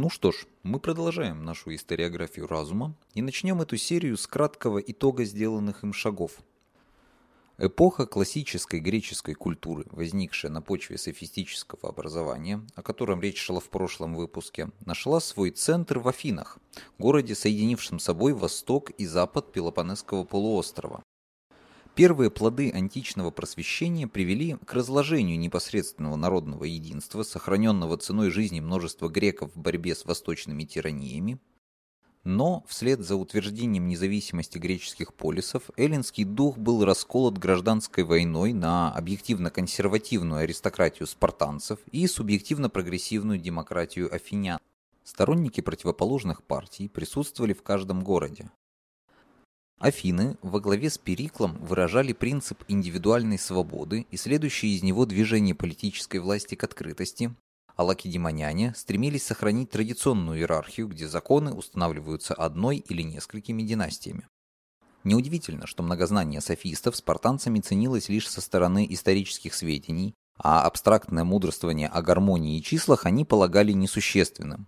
Ну что ж, мы продолжаем нашу историографию разума и начнем эту серию с краткого итога сделанных им шагов. Эпоха классической греческой культуры, возникшая на почве софистического образования, о котором речь шла в прошлом выпуске, нашла свой центр в Афинах, городе, соединившем собой восток и запад Пелопонесского полуострова. Первые плоды античного просвещения привели к разложению непосредственного народного единства, сохраненного ценой жизни множества греков в борьбе с восточными тираниями, но вслед за утверждением независимости греческих полисов эллинский дух был расколот гражданской войной на объективно-консервативную аристократию спартанцев и субъективно-прогрессивную демократию афинян. Сторонники противоположных партий присутствовали в каждом городе. Афины во главе с Периклом выражали принцип индивидуальной свободы и следующее из него движение политической власти к открытости, а лакедемоняне стремились сохранить традиционную иерархию, где законы устанавливаются одной или несколькими династиями. Неудивительно, что многознание софистов спартанцами ценилось лишь со стороны исторических сведений, а абстрактное мудрствование о гармонии и числах они полагали несущественным.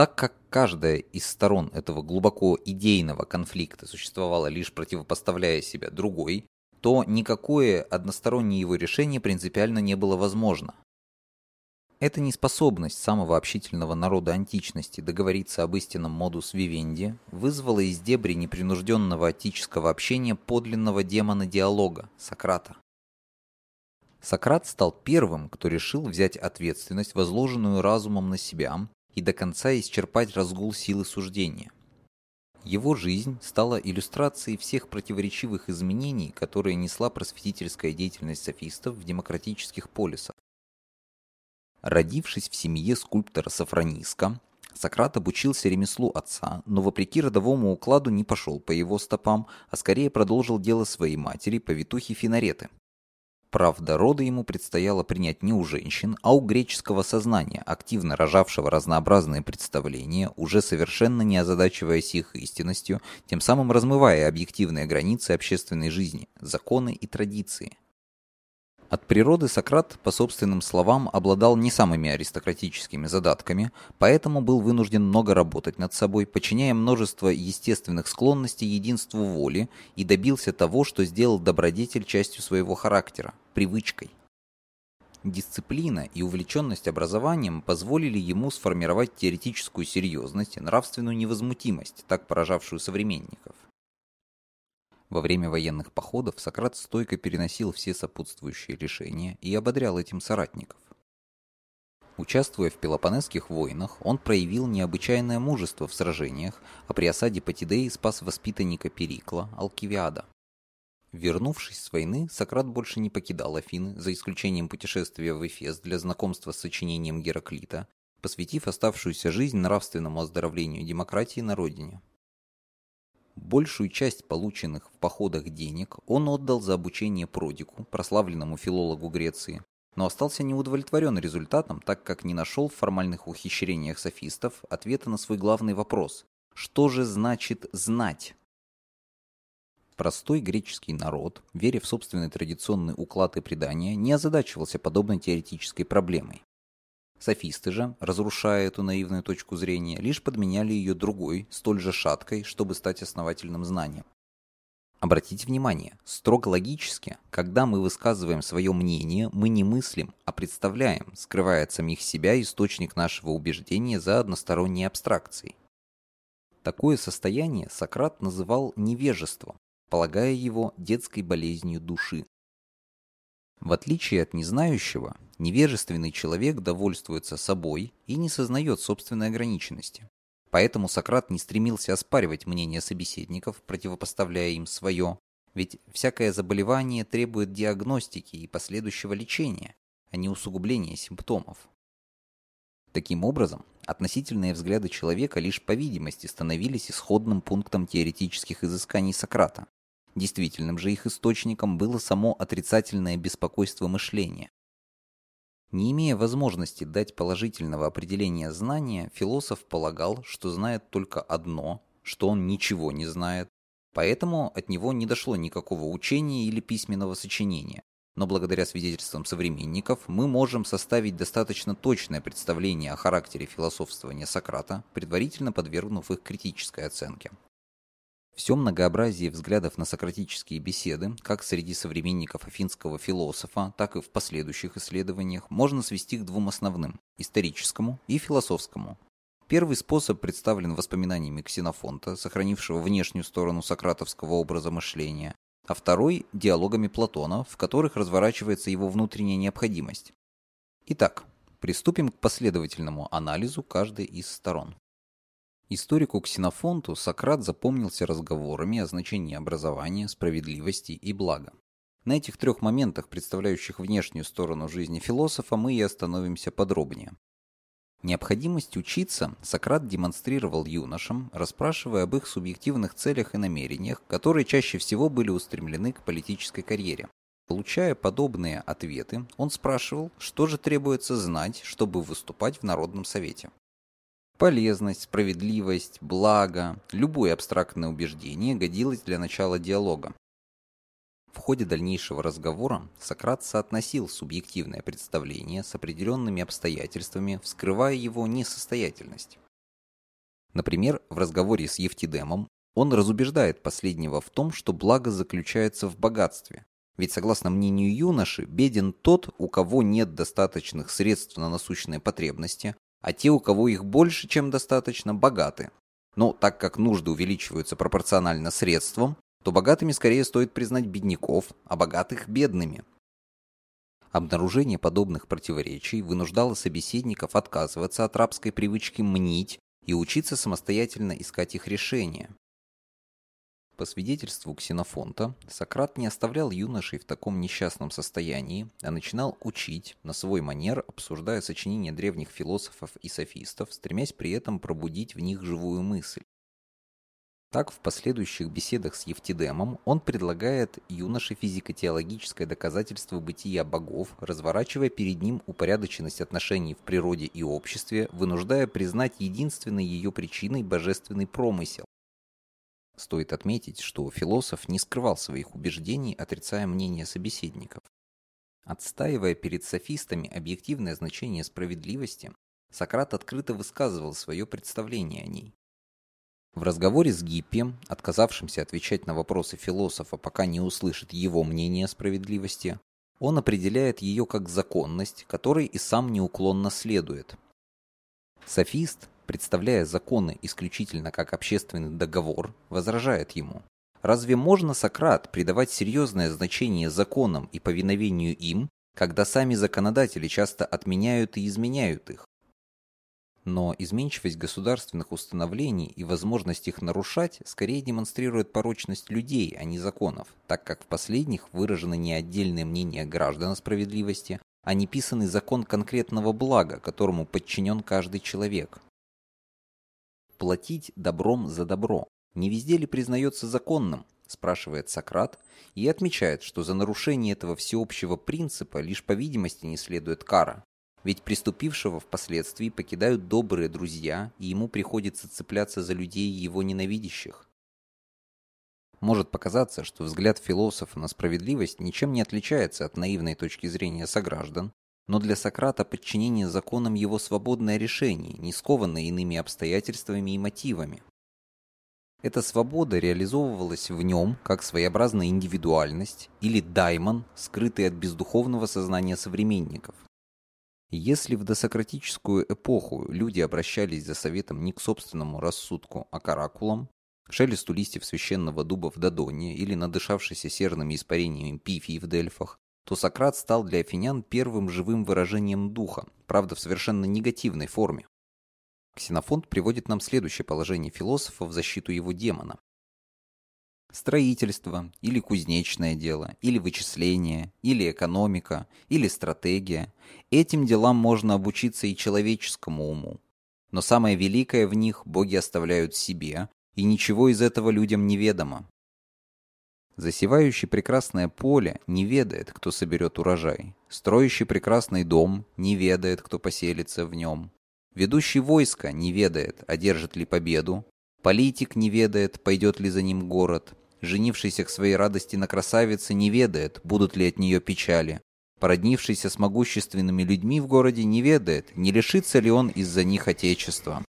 Так как каждая из сторон этого глубоко идейного конфликта существовала лишь противопоставляя себя другой, то никакое одностороннее его решение принципиально не было возможно. Эта неспособность самого общительного народа античности договориться об истинном модус вивенди вызвала из дебри непринужденного отического общения подлинного демона диалога – Сократа. Сократ стал первым, кто решил взять ответственность, возложенную разумом на себя, и до конца исчерпать разгул силы суждения. Его жизнь стала иллюстрацией всех противоречивых изменений, которые несла просветительская деятельность софистов в демократических полисах. Родившись в семье скульптора Сафрониска, Сократ обучился ремеслу отца, но вопреки родовому укладу не пошел по его стопам, а скорее продолжил дело своей матери, повитухи Финареты. Правда, роды ему предстояло принять не у женщин, а у греческого сознания, активно рожавшего разнообразные представления, уже совершенно не озадачиваясь их истинностью, тем самым размывая объективные границы общественной жизни, законы и традиции. От природы Сократ, по собственным словам, обладал не самыми аристократическими задатками, поэтому был вынужден много работать над собой, подчиняя множество естественных склонностей единству воли и добился того, что сделал добродетель частью своего характера – привычкой. Дисциплина и увлеченность образованием позволили ему сформировать теоретическую серьезность и нравственную невозмутимость, так поражавшую современников. Во время военных походов Сократ стойко переносил все сопутствующие лишения и ободрял этим соратников. Участвуя в Пелопонесских войнах, он проявил необычайное мужество в сражениях, а при осаде Патидеи спас воспитанника Перикла, Алкивиада. Вернувшись с войны, Сократ больше не покидал Афины, за исключением путешествия в Эфес для знакомства с сочинением Гераклита, посвятив оставшуюся жизнь нравственному оздоровлению демократии на родине. Большую часть полученных в походах денег он отдал за обучение Продику, прославленному филологу Греции, но остался неудовлетворен результатом, так как не нашел в формальных ухищрениях софистов ответа на свой главный вопрос – что же значит «знать»? Простой греческий народ, веря в собственный традиционный уклад и предания, не озадачивался подобной теоретической проблемой. Софисты же, разрушая эту наивную точку зрения, лишь подменяли ее другой, столь же шаткой, чтобы стать основательным знанием. Обратите внимание, строго логически, когда мы высказываем свое мнение, мы не мыслим, а представляем, скрывая от самих себя источник нашего убеждения за односторонней абстракцией. Такое состояние Сократ называл невежеством, полагая его детской болезнью души. В отличие от незнающего, невежественный человек довольствуется собой и не сознает собственной ограниченности. Поэтому Сократ не стремился оспаривать мнение собеседников, противопоставляя им свое, ведь всякое заболевание требует диагностики и последующего лечения, а не усугубления симптомов. Таким образом, относительные взгляды человека лишь по видимости становились исходным пунктом теоретических изысканий Сократа, Действительным же их источником было само отрицательное беспокойство мышления. Не имея возможности дать положительного определения знания, философ полагал, что знает только одно, что он ничего не знает, поэтому от него не дошло никакого учения или письменного сочинения, но благодаря свидетельствам современников мы можем составить достаточно точное представление о характере философствования Сократа, предварительно подвергнув их критической оценке. Все многообразие взглядов на сократические беседы, как среди современников афинского философа, так и в последующих исследованиях, можно свести к двум основным – историческому и философскому. Первый способ представлен воспоминаниями Ксенофонта, сохранившего внешнюю сторону сократовского образа мышления, а второй – диалогами Платона, в которых разворачивается его внутренняя необходимость. Итак, приступим к последовательному анализу каждой из сторон. Историку Ксенофонту Сократ запомнился разговорами о значении образования, справедливости и блага. На этих трех моментах, представляющих внешнюю сторону жизни философа, мы и остановимся подробнее. Необходимость учиться Сократ демонстрировал юношам, расспрашивая об их субъективных целях и намерениях, которые чаще всего были устремлены к политической карьере. Получая подобные ответы, он спрашивал, что же требуется знать, чтобы выступать в Народном Совете. Полезность, справедливость, благо, любое абстрактное убеждение годилось для начала диалога. В ходе дальнейшего разговора Сократ соотносил субъективное представление с определенными обстоятельствами, вскрывая его несостоятельность. Например, в разговоре с Евтидемом он разубеждает последнего в том, что благо заключается в богатстве. Ведь, согласно мнению юноши, беден тот, у кого нет достаточных средств на насущные потребности, а те, у кого их больше, чем достаточно, богаты. Но так как нужды увеличиваются пропорционально средствам, то богатыми скорее стоит признать бедняков, а богатых – бедными. Обнаружение подобных противоречий вынуждало собеседников отказываться от рабской привычки мнить и учиться самостоятельно искать их решения. По свидетельству Ксенофонта, Сократ не оставлял юношей в таком несчастном состоянии, а начинал учить, на свой манер, обсуждая сочинения древних философов и софистов, стремясь при этом пробудить в них живую мысль. Так, в последующих беседах с Евтидемом он предлагает юноше физико-теологическое доказательство бытия богов, разворачивая перед ним упорядоченность отношений в природе и обществе, вынуждая признать единственной ее причиной божественный промысел, Стоит отметить, что философ не скрывал своих убеждений, отрицая мнение собеседников. Отстаивая перед софистами объективное значение справедливости, Сократ открыто высказывал свое представление о ней. В разговоре с Гиппием, отказавшимся отвечать на вопросы философа, пока не услышит его мнение о справедливости, он определяет ее как законность, которой и сам неуклонно следует. Софист представляя законы исключительно как общественный договор, возражает ему. Разве можно, Сократ, придавать серьезное значение законам и повиновению им, когда сами законодатели часто отменяют и изменяют их? Но изменчивость государственных установлений и возможность их нарушать скорее демонстрирует порочность людей, а не законов, так как в последних выражено не отдельное мнение граждан о справедливости, а неписанный закон конкретного блага, которому подчинен каждый человек платить добром за добро. Не везде ли признается законным? спрашивает Сократ и отмечает, что за нарушение этого всеобщего принципа лишь по видимости не следует кара. Ведь приступившего впоследствии покидают добрые друзья, и ему приходится цепляться за людей его ненавидящих. Может показаться, что взгляд философа на справедливость ничем не отличается от наивной точки зрения сограждан, но для Сократа подчинение законам его свободное решение, не скованное иными обстоятельствами и мотивами. Эта свобода реализовывалась в нем как своеобразная индивидуальность или даймон, скрытый от бездуховного сознания современников. Если в досократическую эпоху люди обращались за советом не к собственному рассудку, а к оракулам, шелесту листьев священного дуба в Додоне или надышавшейся серными испарениями пифии в Дельфах, то Сократ стал для афинян первым живым выражением духа, правда в совершенно негативной форме. Ксенофонт приводит нам следующее положение философа в защиту его демона. Строительство, или кузнечное дело, или вычисление, или экономика, или стратегия – этим делам можно обучиться и человеческому уму. Но самое великое в них боги оставляют себе, и ничего из этого людям неведомо. Засевающий прекрасное поле не ведает, кто соберет урожай. Строящий прекрасный дом не ведает, кто поселится в нем. Ведущий войско не ведает, одержит ли победу. Политик не ведает, пойдет ли за ним город. женившийся к своей радости на красавице, не ведает, будут ли от нее печали. Породнившийся с могущественными людьми в городе не ведает, не лишится ли он из-за них отечества.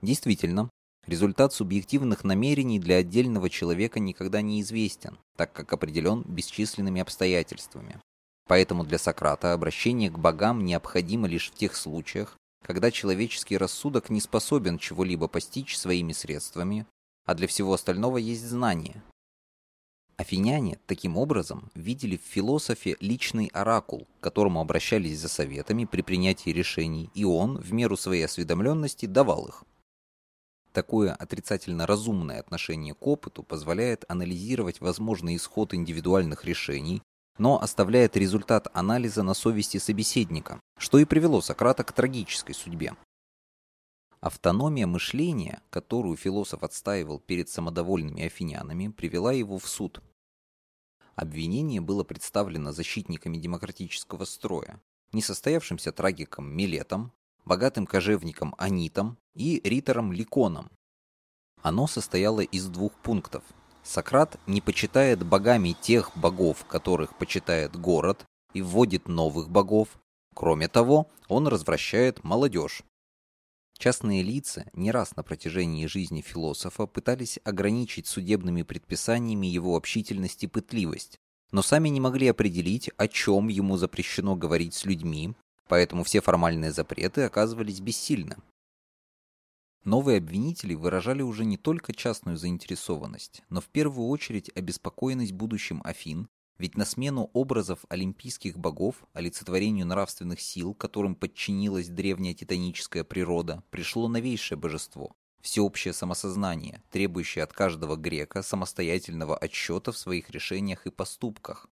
Действительно, результат субъективных намерений для отдельного человека никогда не известен, так как определен бесчисленными обстоятельствами. Поэтому для Сократа обращение к богам необходимо лишь в тех случаях, когда человеческий рассудок не способен чего-либо постичь своими средствами, а для всего остального есть знание. Афиняне, таким образом, видели в философе личный оракул, к которому обращались за советами при принятии решений, и он, в меру своей осведомленности, давал их. Такое отрицательно разумное отношение к опыту позволяет анализировать возможный исход индивидуальных решений, но оставляет результат анализа на совести собеседника, что и привело Сократа к трагической судьбе. Автономия мышления, которую философ отстаивал перед самодовольными афинянами, привела его в суд. Обвинение было представлено защитниками демократического строя, несостоявшимся трагиком Милетом, богатым кожевником Анитом и ритором Ликоном. Оно состояло из двух пунктов. Сократ не почитает богами тех богов, которых почитает город, и вводит новых богов. Кроме того, он развращает молодежь. Частные лица не раз на протяжении жизни философа пытались ограничить судебными предписаниями его общительность и пытливость, но сами не могли определить, о чем ему запрещено говорить с людьми, поэтому все формальные запреты оказывались бессильны. Новые обвинители выражали уже не только частную заинтересованность, но в первую очередь обеспокоенность будущим Афин ведь на смену образов олимпийских богов, олицетворению нравственных сил, которым подчинилась древняя титаническая природа, пришло новейшее божество – всеобщее самосознание, требующее от каждого грека самостоятельного отчета в своих решениях и поступках.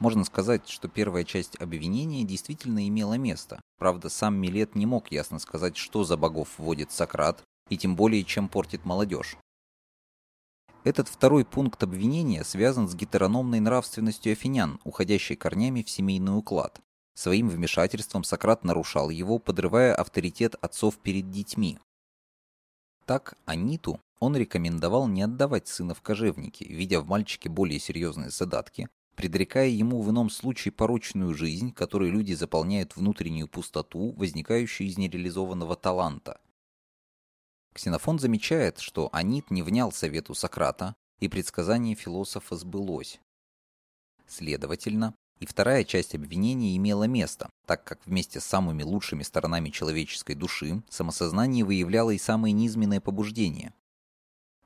Можно сказать, что первая часть обвинения действительно имела место. Правда, сам Милет не мог ясно сказать, что за богов вводит Сократ, и тем более, чем портит молодежь. Этот второй пункт обвинения связан с гетерономной нравственностью афинян, уходящей корнями в семейный уклад. Своим вмешательством Сократ нарушал его, подрывая авторитет отцов перед детьми. Так, Аниту он рекомендовал не отдавать сына в кожевники, видя в мальчике более серьезные задатки, предрекая ему в ином случае порочную жизнь, которой люди заполняют внутреннюю пустоту, возникающую из нереализованного таланта – Ксенофон замечает, что Анит не внял совету Сократа, и предсказание философа сбылось. Следовательно, и вторая часть обвинения имела место, так как вместе с самыми лучшими сторонами человеческой души самосознание выявляло и самые низменные побуждения.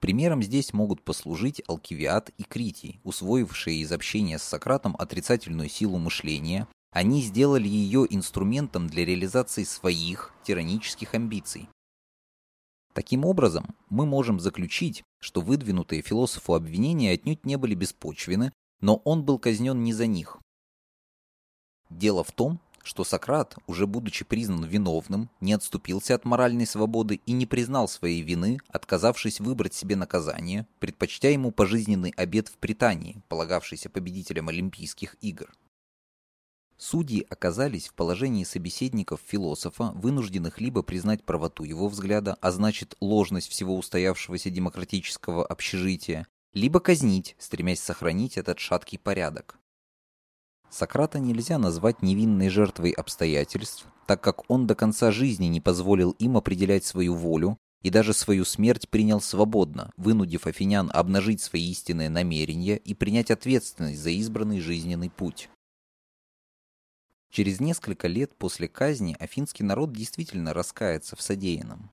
Примером здесь могут послужить Алкивиад и Критий, усвоившие из общения с Сократом отрицательную силу мышления, они сделали ее инструментом для реализации своих тиранических амбиций. Таким образом, мы можем заключить, что выдвинутые философу обвинения отнюдь не были беспочвены, но он был казнен не за них. Дело в том, что Сократ, уже будучи признан виновным, не отступился от моральной свободы и не признал своей вины, отказавшись выбрать себе наказание, предпочтя ему пожизненный обед в Британии, полагавшийся победителем Олимпийских игр. Судьи оказались в положении собеседников философа, вынужденных либо признать правоту его взгляда, а значит ложность всего устоявшегося демократического общежития, либо казнить, стремясь сохранить этот шаткий порядок. Сократа нельзя назвать невинной жертвой обстоятельств, так как он до конца жизни не позволил им определять свою волю и даже свою смерть принял свободно, вынудив афинян обнажить свои истинные намерения и принять ответственность за избранный жизненный путь. Через несколько лет после казни афинский народ действительно раскается в содеянном.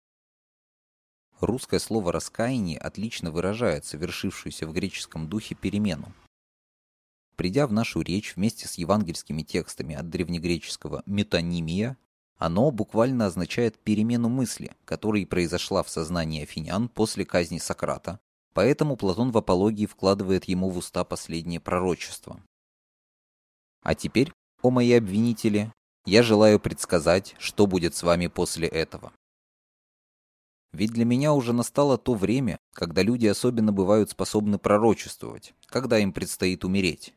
Русское слово «раскаяние» отлично выражает совершившуюся в греческом духе перемену. Придя в нашу речь вместе с евангельскими текстами от древнегреческого «метонимия», оно буквально означает перемену мысли, которая произошла в сознании афинян после казни Сократа, поэтому Платон в апологии вкладывает ему в уста последнее пророчество. А теперь о мои обвинители, я желаю предсказать, что будет с вами после этого. Ведь для меня уже настало то время, когда люди особенно бывают способны пророчествовать, когда им предстоит умереть.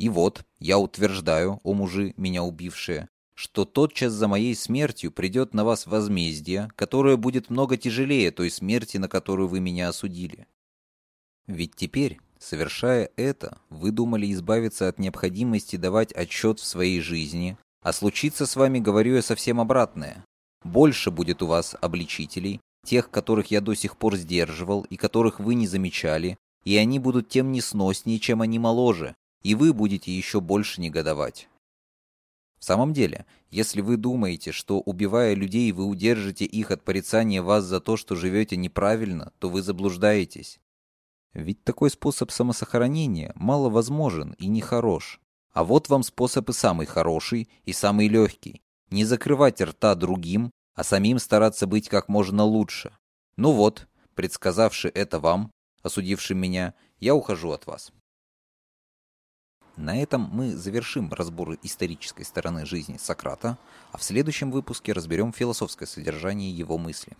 И вот, я утверждаю, о мужи, меня убившие, что тотчас за моей смертью придет на вас возмездие, которое будет много тяжелее той смерти, на которую вы меня осудили. Ведь теперь, совершая это, вы думали избавиться от необходимости давать отчет в своей жизни, а случится с вами, говорю я, совсем обратное. Больше будет у вас обличителей, тех, которых я до сих пор сдерживал и которых вы не замечали, и они будут тем несноснее, чем они моложе, и вы будете еще больше негодовать. В самом деле, если вы думаете, что убивая людей вы удержите их от порицания вас за то, что живете неправильно, то вы заблуждаетесь. Ведь такой способ самосохранения мало возможен и нехорош. А вот вам способ и самый хороший, и самый легкий. Не закрывать рта другим, а самим стараться быть как можно лучше. Ну вот, предсказавши это вам, осудившим меня, я ухожу от вас. На этом мы завершим разбор исторической стороны жизни Сократа, а в следующем выпуске разберем философское содержание его мысли.